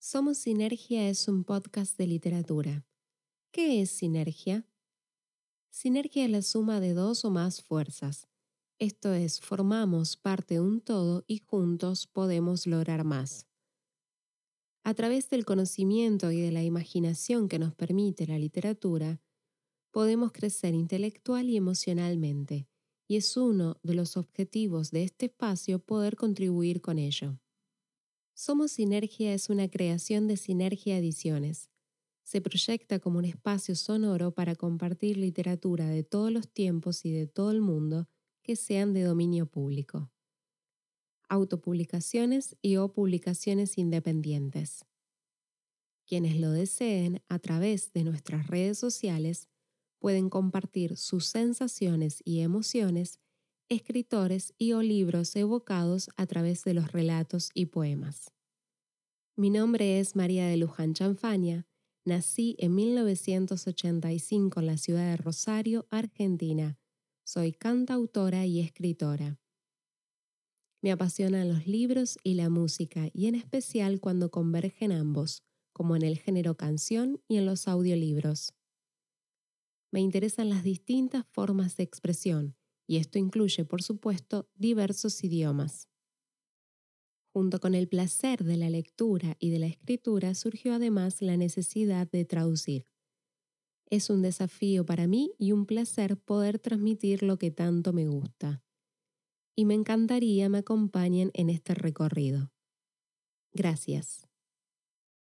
Somos Sinergia es un podcast de literatura. ¿Qué es sinergia? Sinergia es la suma de dos o más fuerzas. Esto es, formamos parte de un todo y juntos podemos lograr más. A través del conocimiento y de la imaginación que nos permite la literatura, podemos crecer intelectual y emocionalmente, y es uno de los objetivos de este espacio poder contribuir con ello. Somos Sinergia es una creación de Sinergia Ediciones. Se proyecta como un espacio sonoro para compartir literatura de todos los tiempos y de todo el mundo que sean de dominio público. Autopublicaciones y o publicaciones independientes. Quienes lo deseen a través de nuestras redes sociales pueden compartir sus sensaciones y emociones escritores y o libros evocados a través de los relatos y poemas. Mi nombre es María de Luján Chanfaña. Nací en 1985 en la ciudad de Rosario, Argentina. Soy cantautora y escritora. Me apasionan los libros y la música, y en especial cuando convergen ambos, como en el género canción y en los audiolibros. Me interesan las distintas formas de expresión, y esto incluye, por supuesto, diversos idiomas. Junto con el placer de la lectura y de la escritura surgió además la necesidad de traducir. Es un desafío para mí y un placer poder transmitir lo que tanto me gusta. Y me encantaría me acompañen en este recorrido. Gracias.